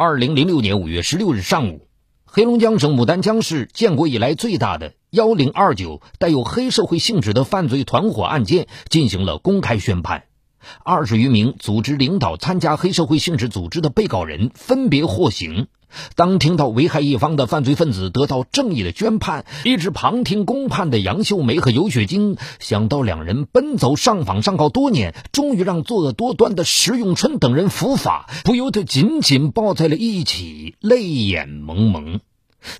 二零零六年五月十六日上午，黑龙江省牡丹江市建国以来最大的幺零二九带有黑社会性质的犯罪团伙案件进行了公开宣判，二十余名组织领导参加黑社会性质组织的被告人分别获刑。当听到危害一方的犯罪分子得到正义的宣判，一直旁听公判的杨秀梅和尤雪晶，想到两人奔走上访上告多年，终于让作恶多端的石永春等人伏法，不由得紧紧抱在了一起，泪眼蒙蒙。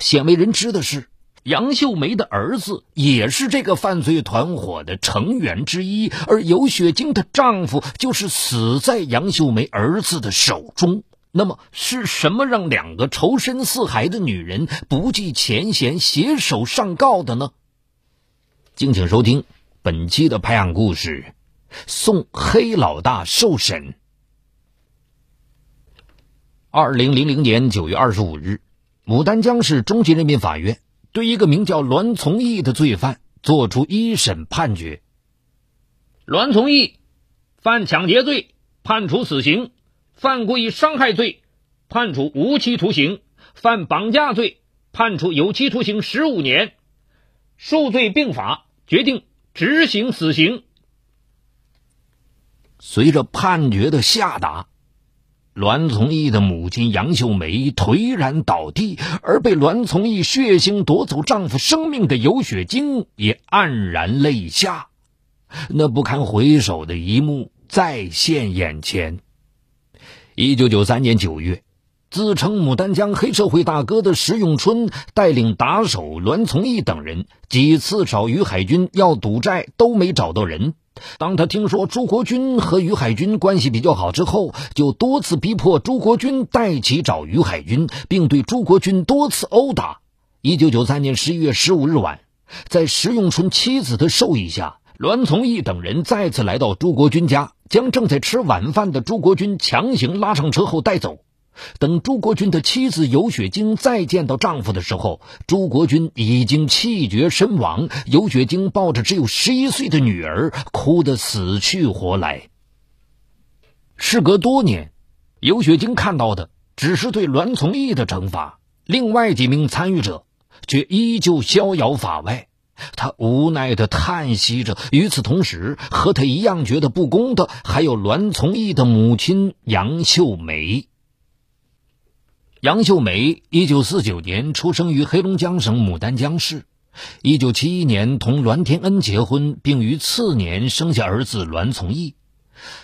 鲜为人知的是，杨秀梅的儿子也是这个犯罪团伙的成员之一，而尤雪晶的丈夫就是死在杨秀梅儿子的手中。那么是什么让两个仇深似海的女人不计前嫌携手上告的呢？敬请收听本期的拍案故事：送黑老大受审。二零零零年九月二十五日，牡丹江市中级人民法院对一个名叫栾从义的罪犯作出一审判决。栾从义犯抢劫罪，判处死刑。犯故意伤害罪，判处无期徒刑；犯绑架罪，判处有期徒刑十五年。数罪并罚，决定执行死刑。随着判决的下达，栾从义的母亲杨秀梅颓然倒地，而被栾从义血腥夺走丈夫生命的尤雪晶也黯然泪下。那不堪回首的一幕再现眼前。一九九三年九月，自称牡丹江黑社会大哥的石永春带领打手栾从义等人几次找于海军要赌债，都没找到人。当他听说朱国军和于海军关系比较好之后，就多次逼迫朱国军带其找于海军，并对朱国军多次殴打。一九九三年十一月十五日晚，在石永春妻子的授意下。栾从义等人再次来到朱国军家，将正在吃晚饭的朱国军强行拉上车后带走。等朱国军的妻子尤雪晶再见到丈夫的时候，朱国军已经气绝身亡。尤雪晶抱着只有十一岁的女儿，哭得死去活来。事隔多年，尤雪晶看到的只是对栾从义的惩罚，另外几名参与者却依旧逍遥法外。他无奈的叹息着。与此同时，和他一样觉得不公的，还有栾从义的母亲杨秀梅。杨秀梅，一九四九年出生于黑龙江省牡丹江市，一九七一年同栾天恩结婚，并于次年生下儿子栾从义。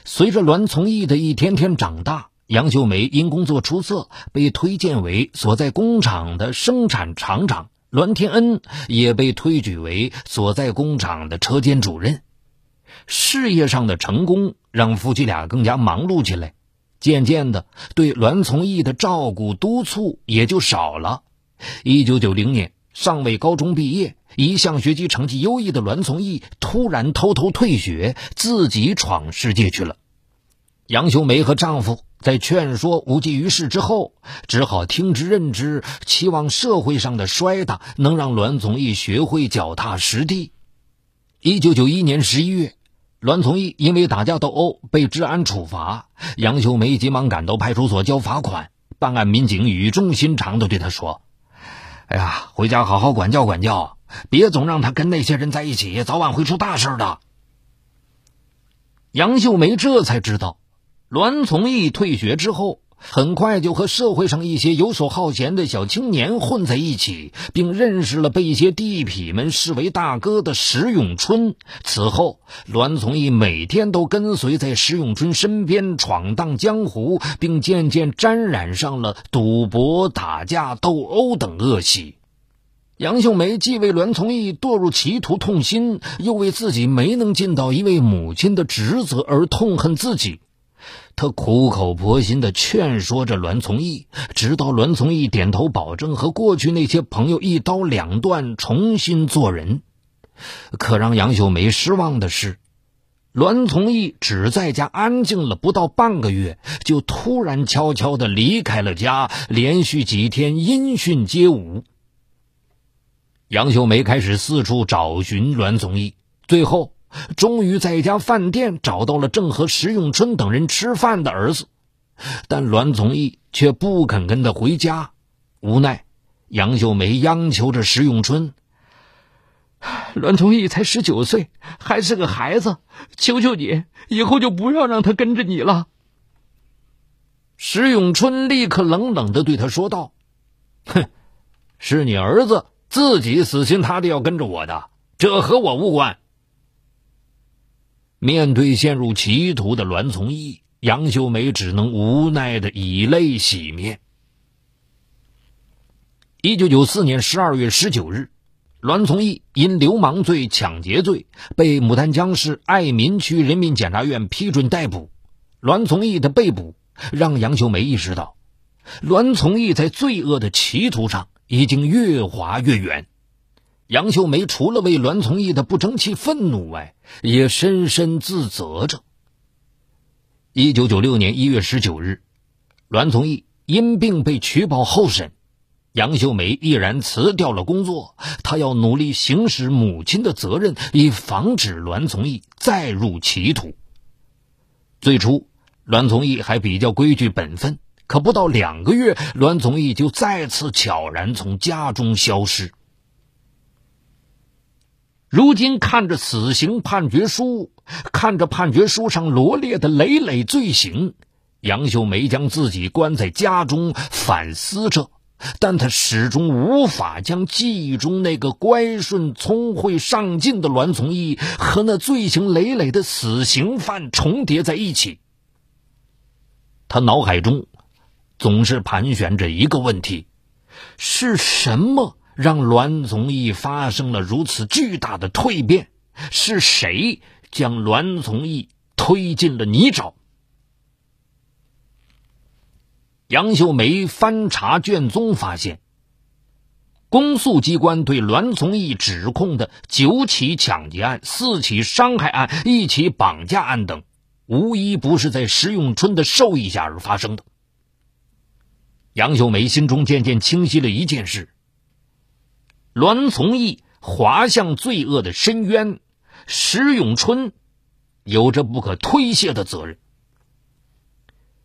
随着栾从义的一天天长大，杨秀梅因工作出色，被推荐为所在工厂的生产厂长。栾天恩也被推举为所在工厂的车间主任，事业上的成功让夫妻俩更加忙碌起来，渐渐的对栾从义的照顾督促也就少了。一九九零年，尚未高中毕业，一向学习成绩优异的栾从义突然偷偷退学，自己闯世界去了。杨秀梅和丈夫。在劝说无济于事之后，只好听之任之，期望社会上的摔打能让栾从义学会脚踏实地。一九九一年十一月，栾从义因为打架斗殴被治安处罚，杨秀梅急忙赶到派出所交罚款。办案民警语重心长地对他说：“哎呀，回家好好管教管教，别总让他跟那些人在一起，早晚会出大事的。”杨秀梅这才知道。栾从义退学之后，很快就和社会上一些游手好闲的小青年混在一起，并认识了被一些地痞们视为大哥的石永春。此后，栾从义每天都跟随在石永春身边闯荡江湖，并渐渐沾染上了赌博、打架、斗殴等恶习。杨秀梅既为栾从义堕入歧途痛心，又为自己没能尽到一位母亲的职责而痛恨自己。他苦口婆心地劝说着栾从义，直到栾从义点头保证和过去那些朋友一刀两断，重新做人。可让杨秀梅失望的是，栾从义只在家安静了不到半个月，就突然悄悄地离开了家，连续几天音讯皆无。杨秀梅开始四处找寻栾从义，最后。终于在一家饭店找到了正和石永春等人吃饭的儿子，但栾从义却不肯跟他回家。无奈，杨秀梅央求着石永春：“栾从义才十九岁，还是个孩子，求求你，以后就不要让他跟着你了。”石永春立刻冷冷的对他说道：“哼，是你儿子自己死心塌地要跟着我的，这和我无关。”面对陷入歧途的栾从义，杨秀梅只能无奈的以泪洗面。一九九四年十二月十九日，栾从义因流氓罪、抢劫罪被牡丹江市爱民区人民检察院批准逮捕。栾从义的被捕让杨秀梅意识到，栾从义在罪恶的歧途上已经越滑越远。杨秀梅除了为栾从义的不争气愤怒外，也深深自责着。一九九六年一月十九日，栾从义因病被取保候审。杨秀梅毅然辞掉了工作，她要努力行使母亲的责任，以防止栾从义再入歧途。最初，栾从义还比较规矩本分，可不到两个月，栾从义就再次悄然从家中消失。如今看着死刑判决书，看着判决书上罗列的累累罪行，杨秀梅将自己关在家中，反思着。但他始终无法将记忆中那个乖顺、聪慧、上进的栾从义和那罪行累累的死刑犯重叠在一起。他脑海中总是盘旋着一个问题：是什么让栾从义发生了如此巨大的蜕变？是谁将栾从义推进了泥沼？杨秀梅翻查卷宗，发现公诉机关对栾从义指控的九起抢劫案、四起伤害案、一起绑架案等，无一不是在石永春的授意下而发生的。杨秀梅心中渐渐清晰了一件事：栾从义滑向罪恶的深渊，石永春有着不可推卸的责任。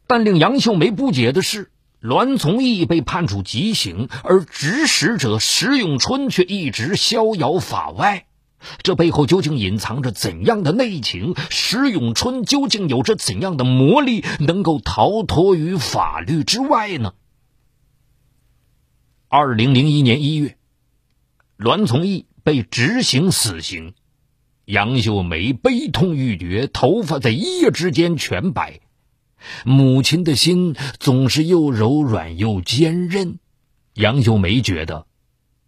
但令杨秀梅不解的是，栾从义被判处极刑，而指使者石永春却一直逍遥法外。这背后究竟隐藏着怎样的内情？石永春究竟有着怎样的魔力，能够逃脱于法律之外呢？二零零一年一月，栾从义被执行死刑，杨秀梅悲痛欲绝，头发在一夜之间全白。母亲的心总是又柔软又坚韧，杨秀梅觉得，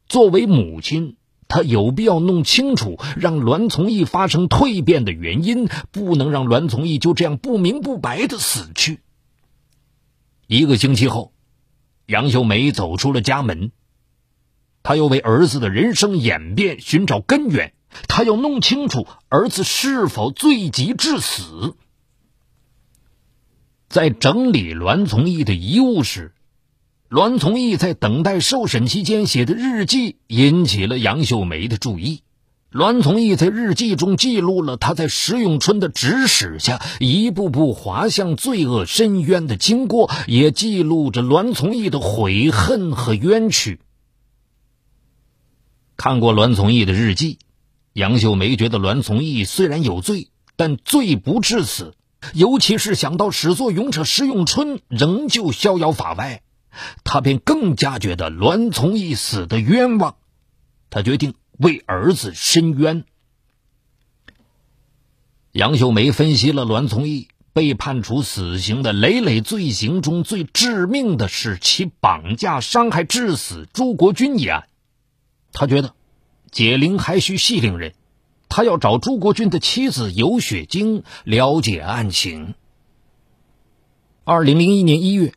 作为母亲，她有必要弄清楚让栾从义发生蜕变的原因，不能让栾从义就这样不明不白的死去。一个星期后，杨秀梅走出了家门，他要为儿子的人生演变寻找根源，他要弄清楚儿子是否罪及致死。在整理栾从义的遗物时，栾从义在等待受审期间写的日记引起了杨秀梅的注意。栾从义在日记中记录了他在石永春的指使下一步步滑向罪恶深渊的经过，也记录着栾从义的悔恨和冤屈。看过栾从义的日记，杨秀梅觉得栾从义虽然有罪，但罪不至死。尤其是想到始作俑者石永春仍旧逍遥法外，他便更加觉得栾从义死的冤枉。他决定为儿子伸冤。杨秀梅分析了栾从义被判处死刑的累累罪行中最致命的是其绑架伤害致死朱国军一案。他觉得解铃还需系铃人。他要找朱国军的妻子尤雪晶了解案情。二零零一年一月，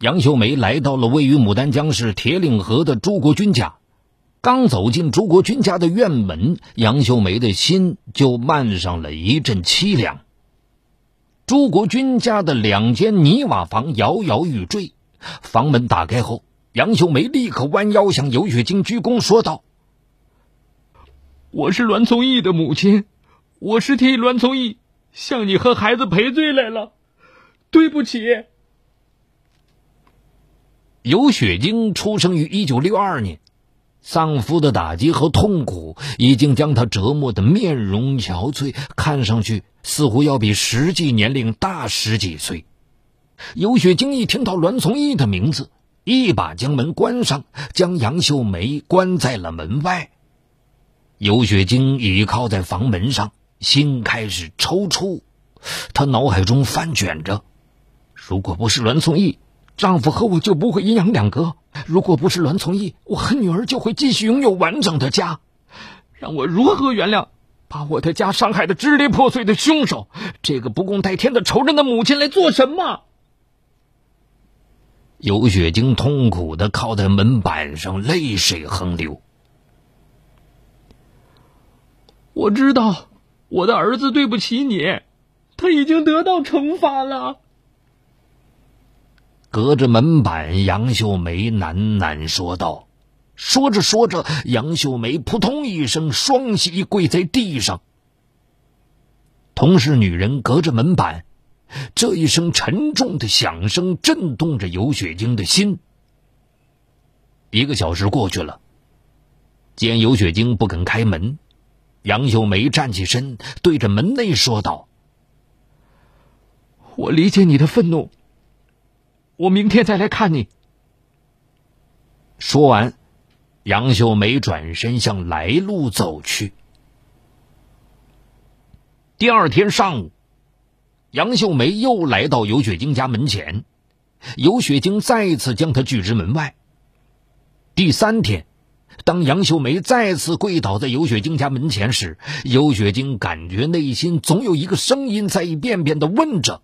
杨秀梅来到了位于牡丹江市铁岭河的朱国军家。刚走进朱国军家的院门，杨秀梅的心就漫上了一阵凄凉。朱国军家的两间泥瓦房摇摇欲坠，房门打开后，杨秀梅立刻弯腰向尤雪晶鞠躬说道。我是栾从义的母亲，我是替栾从义向你和孩子赔罪来了，对不起。尤雪晶出生于一九六二年，丧夫的打击和痛苦已经将她折磨得面容憔悴，看上去似乎要比实际年龄大十几岁。尤雪晶一听到栾从义的名字，一把将门关上，将杨秀梅关在了门外。尤雪晶倚靠在房门上，心开始抽搐，她脑海中翻卷着：如果不是栾从义。丈夫和我就不会阴阳两隔。如果不是栾从义，我和女儿就会继续拥有完整的家。让我如何原谅把我的家伤害的支离破碎的凶手？这个不共戴天的仇人的母亲来做什么？尤雪晶痛苦的靠在门板上，泪水横流。我知道我的儿子对不起你，他已经得到惩罚了。隔着门板，杨秀梅喃喃说道。说着说着，杨秀梅扑通一声，双膝跪在地上。同是女人，隔着门板，这一声沉重的响声震动着尤雪晶的心。一个小时过去了，见尤雪晶不肯开门，杨秀梅站起身，对着门内说道：“我理解你的愤怒。”我明天再来看你。说完，杨秀梅转身向来路走去。第二天上午，杨秀梅又来到尤雪晶家门前，尤雪晶再次将她拒之门外。第三天，当杨秀梅再次跪倒在尤雪晶家门前时，尤雪晶感觉内心总有一个声音在一遍遍的问着。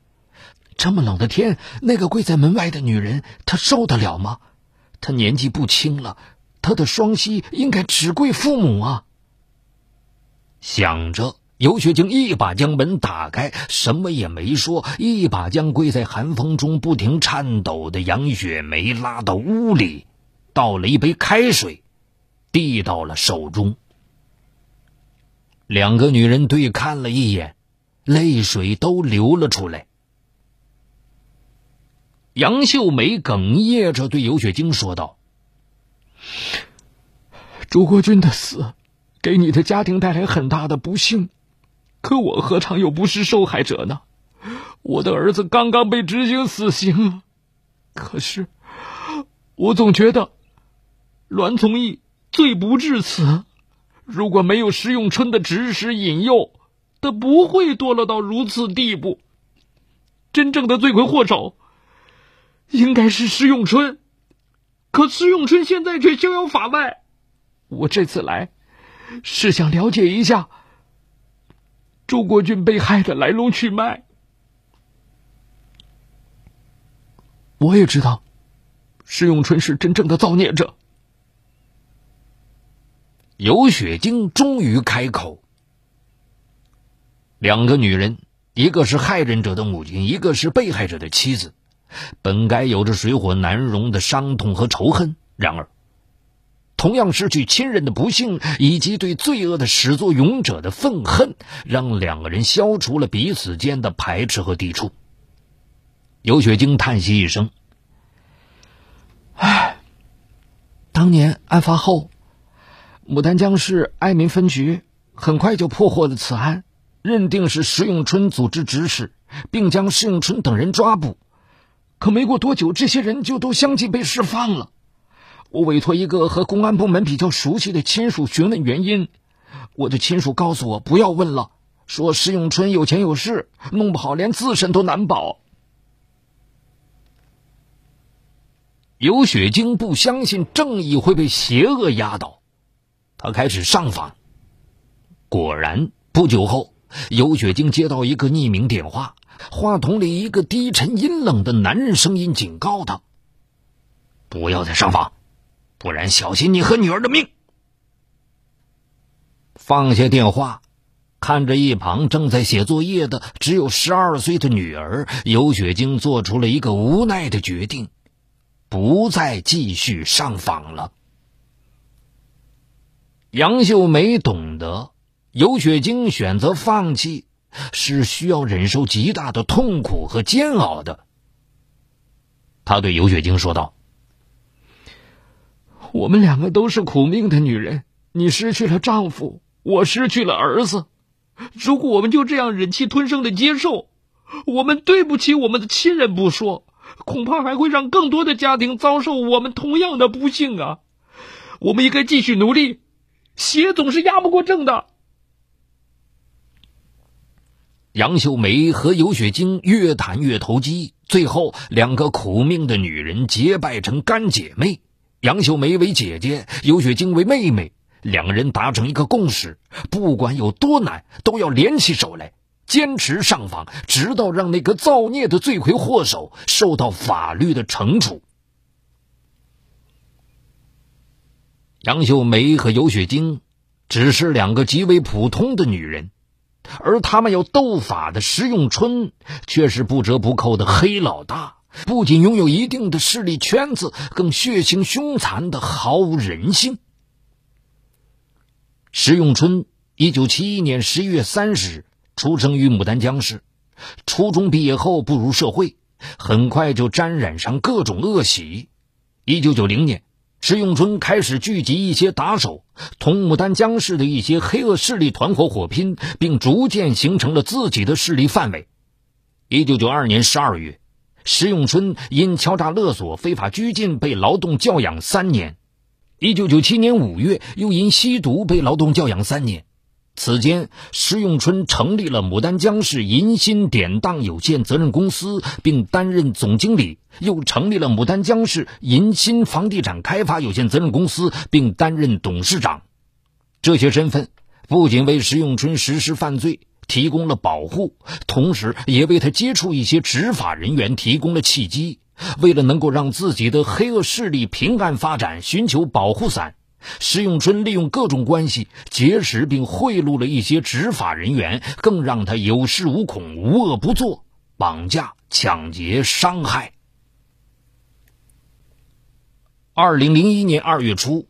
这么冷的天，那个跪在门外的女人，她受得了吗？她年纪不轻了，她的双膝应该只跪父母啊。想着，尤雪晶一把将门打开，什么也没说，一把将跪在寒风中不停颤抖的杨雪梅拉到屋里，倒了一杯开水，递到了手中。两个女人对看了一眼，泪水都流了出来。杨秀梅哽咽着对尤雪晶说道：“朱国军的死，给你的家庭带来很大的不幸，可我何尝又不是受害者呢？我的儿子刚刚被执行死刑了，可是我总觉得栾从义罪不至此。如果没有石永春的指使引诱，他不会堕落到如此地步。真正的罪魁祸首。”应该是施永春，可施永春现在却逍遥法外。我这次来，是想了解一下朱国俊被害的来龙去脉。我也知道，施永春是真正的造孽者。尤雪晶终于开口：“两个女人，一个是害人者的母亲，一个是被害者的妻子。”本该有着水火难容的伤痛和仇恨，然而，同样失去亲人的不幸，以及对罪恶的始作俑者的愤恨，让两个人消除了彼此间的排斥和抵触。尤雪晶叹息一声：“唉，当年案发后，牡丹江市爱民分局很快就破获了此案，认定是石永春组织指使，并将石永春等人抓捕。”可没过多久，这些人就都相继被释放了。我委托一个和公安部门比较熟悉的亲属询问原因，我的亲属告诉我不要问了，说石永春有钱有势，弄不好连自身都难保。尤雪晶不相信正义会被邪恶压倒，他开始上访。果然，不久后，尤雪晶接到一个匿名电话。话筒里一个低沉阴冷的男人声音警告他：“不要再上访，不然小心你和女儿的命。”放下电话，看着一旁正在写作业的只有十二岁的女儿，尤雪晶做出了一个无奈的决定，不再继续上访了。杨秀梅懂得，尤雪晶选择放弃。是需要忍受极大的痛苦和煎熬的。他对尤雪晶说道：“我们两个都是苦命的女人，你失去了丈夫，我失去了儿子。如果我们就这样忍气吞声的接受，我们对不起我们的亲人不说，恐怕还会让更多的家庭遭受我们同样的不幸啊！我们应该继续努力，邪总是压不过正的。杨秀梅和尤雪晶越谈越投机，最后两个苦命的女人结拜成干姐妹。杨秀梅为姐姐，尤雪晶为妹妹，两人达成一个共识：不管有多难，都要联起手来，坚持上访，直到让那个造孽的罪魁祸首受到法律的惩处。杨秀梅和尤雪晶只是两个极为普通的女人。而他们要斗法的石永春，却是不折不扣的黑老大。不仅拥有一定的势力圈子，更血腥凶残的毫无人性。石永春，一九七一年十一月三十日出生于牡丹江市。初中毕业后步入社会，很快就沾染上各种恶习。一九九零年。石永春开始聚集一些打手，同牡丹江市的一些黑恶势力团伙火拼，并逐渐形成了自己的势力范围。一九九二年十二月，石永春因敲诈勒索、非法拘禁被劳动教养三年；一九九七年五月，又因吸毒被劳动教养三年。此间，石永春成立了牡丹江市银鑫典当有限责任公司，并担任总经理；又成立了牡丹江市银鑫房地产开发有限责任公司，并担任董事长。这些身份不仅为石永春实施犯罪提供了保护，同时也为他接触一些执法人员提供了契机。为了能够让自己的黑恶势力平安发展，寻求保护伞。石永春利用各种关系结识并贿赂了一些执法人员，更让他有恃无恐、无恶不作，绑架、抢劫、伤害。二零零一年二月初，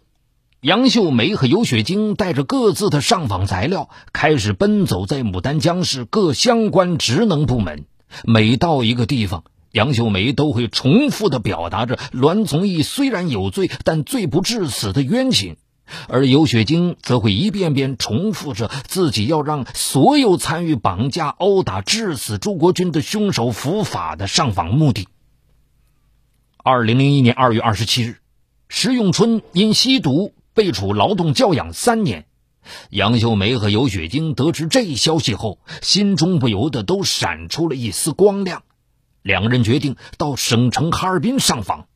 杨秀梅和尤雪晶带着各自的上访材料，开始奔走在牡丹江市各相关职能部门。每到一个地方，杨秀梅都会重复的表达着栾从义虽然有罪，但罪不至死的冤情，而尤雪晶则会一遍遍重复着自己要让所有参与绑架、殴打、致死朱国军的凶手伏法的上访目的。二零零一年二月二十七日，石永春因吸毒被处劳动教养三年。杨秀梅和尤雪晶得知这一消息后，心中不由得都闪出了一丝光亮。两个人决定到省城哈尔滨上访，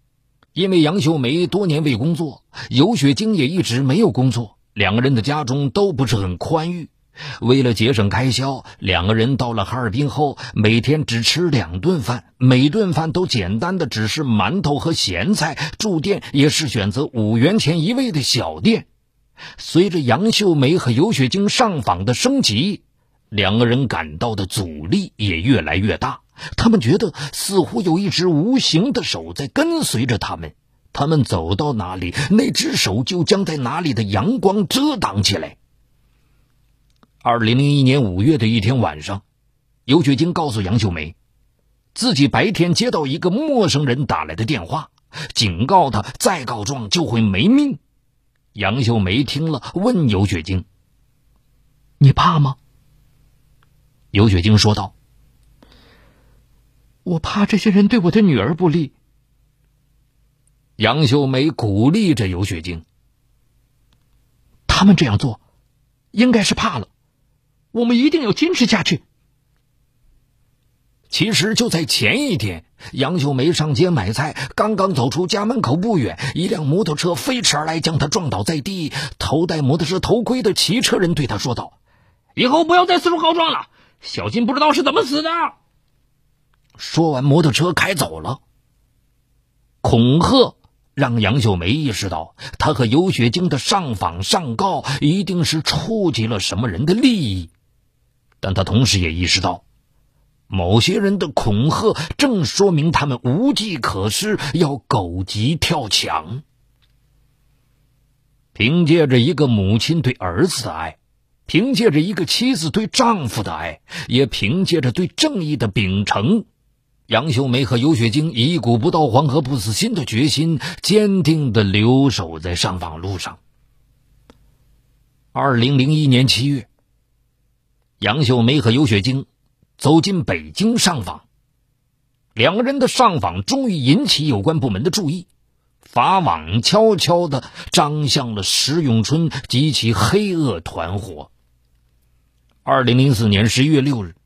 因为杨秀梅多年未工作，尤雪晶也一直没有工作，两个人的家中都不是很宽裕。为了节省开销，两个人到了哈尔滨后，每天只吃两顿饭，每顿饭都简单的只是馒头和咸菜，住店也是选择五元钱一位的小店。随着杨秀梅和尤雪晶上访的升级，两个人感到的阻力也越来越大。他们觉得似乎有一只无形的手在跟随着他们，他们走到哪里，那只手就将在哪里的阳光遮挡起来。二零零一年五月的一天晚上，尤雪晶告诉杨秀梅，自己白天接到一个陌生人打来的电话，警告她再告状就会没命。杨秀梅听了，问尤雪晶：“你怕吗？”尤雪晶说道。我怕这些人对我的女儿不利。杨秀梅鼓励着尤雪晶：“他们这样做，应该是怕了。我们一定要坚持下去。”其实就在前一天，杨秀梅上街买菜，刚刚走出家门口不远，一辆摩托车飞驰而来，将她撞倒在地。头戴摩托车头盔的骑车人对她说道：“以后不要再四处告状了，小心不知道是怎么死的。”说完，摩托车开走了。恐吓让杨秀梅意识到，她和尤雪晶的上访上告一定是触及了什么人的利益，但他同时也意识到，某些人的恐吓正说明他们无计可施，要狗急跳墙。凭借着一个母亲对儿子的爱，凭借着一个妻子对丈夫的爱，也凭借着对正义的秉承。杨秀梅和尤雪晶一股不到黄河不死心的决心，坚定的留守在上访路上。二零零一年七月，杨秀梅和尤雪晶走进北京上访。两个人的上访终于引起有关部门的注意，法网悄悄的张向了石永春及其黑恶团伙。二零零四年十一月六日，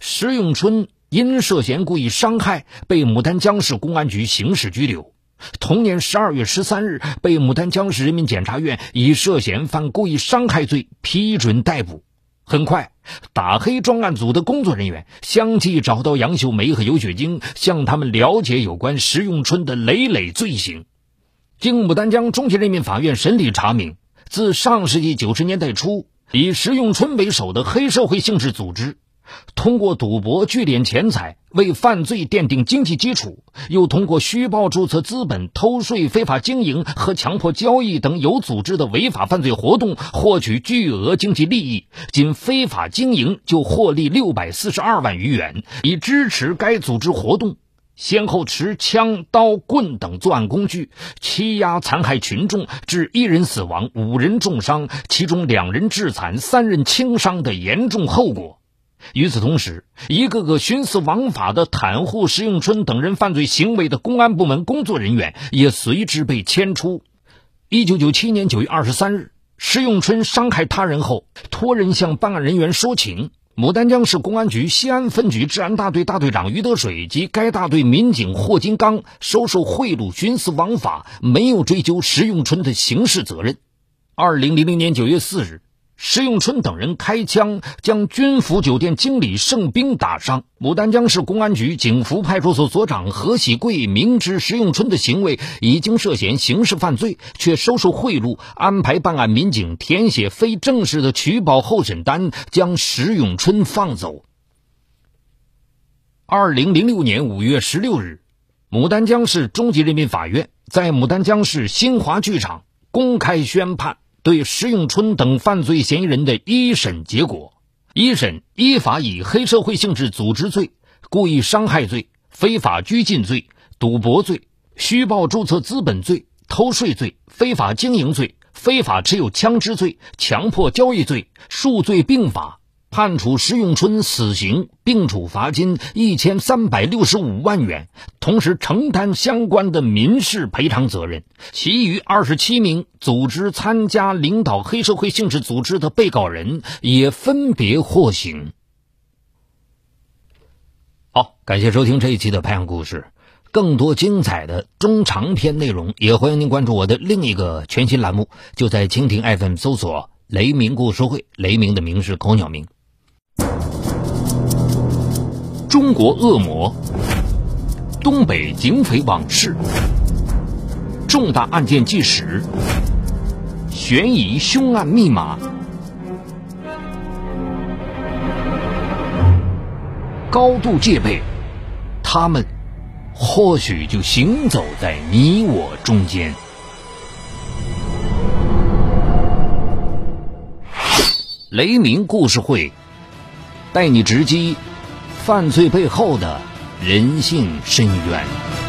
石永春。因涉嫌故意伤害，被牡丹江市公安局刑事拘留。同年十二月十三日，被牡丹江市人民检察院以涉嫌犯故意伤害罪批准逮捕。很快，打黑专案组的工作人员相继找到杨秀梅和尤雪晶，向他们了解有关石永春的累累罪行。经牡丹江中级人民法院审理查明，自上世纪九十年代初，以石永春为首的黑社会性质组织。通过赌博聚敛钱财，为犯罪奠定经济基础；又通过虚报注册资本、偷税、非法经营和强迫交易等有组织的违法犯罪活动，获取巨额经济利益。仅非法经营就获利六百四十二万余元。以支持该组织活动，先后持枪、刀、棍等作案工具，欺压残害群众，致一人死亡、五人重伤，其中两人致残、三人轻伤的严重后果。与此同时，一个个徇私枉法的袒护石永春等人犯罪行为的公安部门工作人员也随之被迁出。一九九七年九月二十三日，石永春伤害他人后，托人向办案人员说情。牡丹江市公安局西安分局治安大队大队长于德水及该大队民警霍金刚收受贿赂、徇私枉法，没有追究石永春的刑事责任。二零零零年九月四日。石永春等人开枪将军府酒店经理盛兵打伤。牡丹江市公安局景福派出所所长何喜贵明知石永春的行为已经涉嫌刑事犯罪，却收受贿赂，安排办案民警填写非正式的取保候审单，将石永春放走。二零零六年五月十六日，牡丹江市中级人民法院在牡丹江市新华剧场公开宣判。对石永春等犯罪嫌疑人的一审结果，一审依法以黑社会性质组织罪、故意伤害罪、非法拘禁罪、赌博罪、虚报注册资本罪、偷税罪、非法经营罪、非法持有枪支罪、强迫交易罪数罪并罚。判处石永春死刑，并处罚金一千三百六十五万元，同时承担相关的民事赔偿责任。其余二十七名组织参加领导黑社会性质组织的被告人也分别获刑。好，感谢收听这一期的《拍案故事》，更多精彩的中长篇内容，也欢迎您关注我的另一个全新栏目，就在蜻蜓 FM 搜索“雷鸣故事会”，雷鸣的鸣是口鸟鸣。中国恶魔，东北警匪往事，重大案件纪实，悬疑凶案密码，高度戒备，他们或许就行走在你我中间。雷鸣故事会，带你直击。犯罪背后的人性深渊。